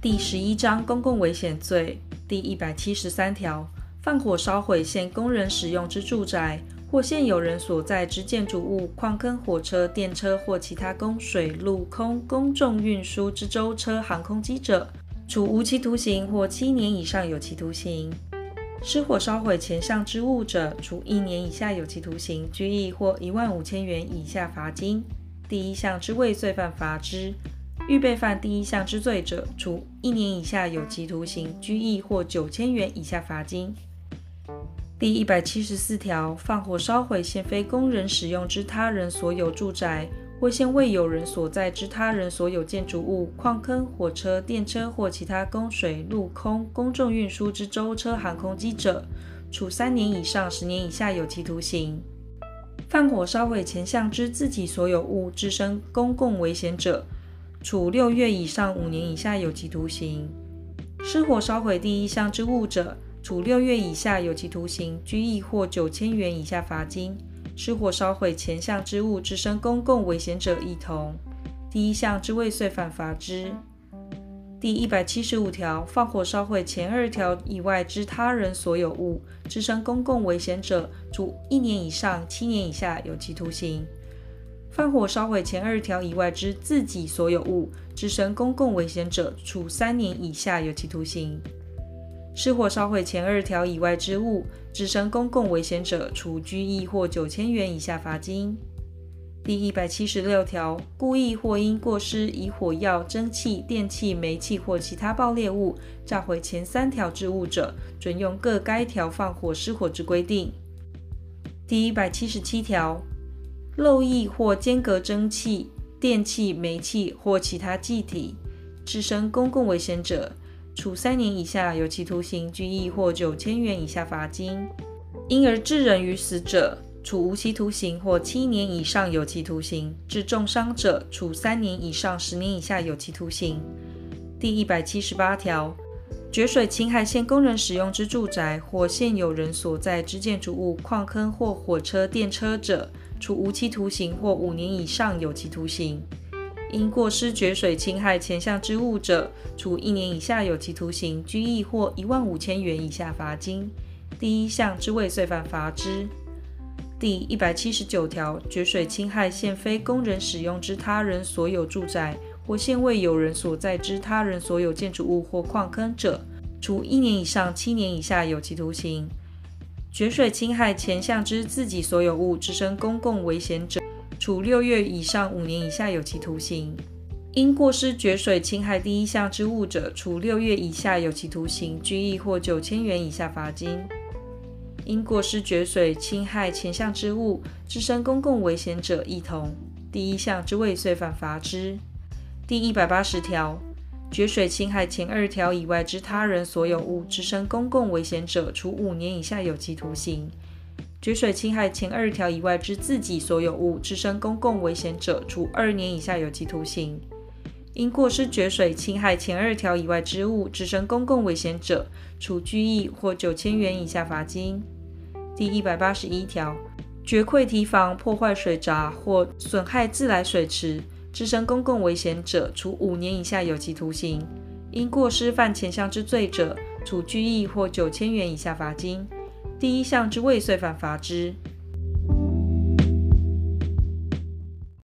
第十一章公共危险罪第一百七十三条，放火烧毁现公人使用之住宅或现有人所在之建筑物、矿坑、火车、电车或其他供水、陆、空公众运输之舟车、航空机者，处无期徒刑或七年以上有期徒刑；失火烧毁前项之物者，处一年以下有期徒刑、拘役或一万五千元以下罚金。第一项之未遂犯罚之；预备犯第一项之罪者，处一年以下有期徒刑、拘役或九千元以下罚金。第一百七十四条，放火烧毁现非工人使用之他人所有住宅，或现未有人所在之他人所有建筑物、矿坑、火车、电车或其他供水、陆、空公众运输之舟车、航空机者，处三年以上十年以下有期徒刑。放火烧毁前项之自己所有物，致生公共危险者，处六月以上五年以下有期徒刑。失火烧毁第一项之物者，处六月以下有期徒刑、拘役或九千元以下罚金；失火烧毁前项之物致生公共危险者，亦同。第一项之未遂犯罚之。第一百七十五条，放火烧毁前二条以外之他人所有物，致生公共危险者，处一年以上七年以下有期徒刑；放火烧毁前二条以外之自己所有物，致生公共危险者，处三年以下有期徒刑。失火烧毁前二条以外之物，致生公共危险者，处拘役或九千元以下罚金。第一百七十六条，故意或因过失以火药、蒸汽、电气、煤气或其他爆裂物炸毁前三条之物者，准用各该条放火失火之规定。第一百七十七条，漏液或间隔蒸汽、电气、煤气或其他气体，致生公共危险者，处三年以下有期徒刑、拘役或九千元以下罚金；因而致人于死者，处无期徒刑或七年以上有期徒刑；致重伤者，处三年以上十年以下有期徒刑。第一百七十八条，决水侵害现公人使用之住宅或现有人所在之建筑物、矿坑或火车、电车者，处无期徒刑或五年以上有期徒刑。因过失决水侵害前项之物者，处一年以下有期徒刑、拘役或一万五千元以下罚金。第一项之未遂犯罚之。第一百七十九条，决水侵害现非公人使用之他人所有住宅，或现未有人所在之他人所有建筑物或矿坑者，处一年以上七年以下有期徒刑。决水侵害前项之自己所有物，致生公共危险者。处六月以上五年以下有期徒刑；因过失决水侵害第一项之物者，处六月以下有期徒刑、拘役或九千元以下罚金；因过失决水侵害前项之物，致生公共危险者，亦同。第一项之未遂犯罚之。第一百八十条，决水侵害前二条以外之他人所有物，致生公共危险者，处五年以下有期徒刑。决水侵害前二条以外之自己所有物，致生公共危险者，处二年以下有期徒刑；因过失决水侵害前二条以外之物，致生公共危险者，处拘役或九千元以下罚金。第一百八十一条，决溃堤防、破坏水闸或损害自来水池，致生公共危险者，处五年以下有期徒刑；因过失犯前项之罪者，处拘役或九千元以下罚金。第一项之未遂犯罚之。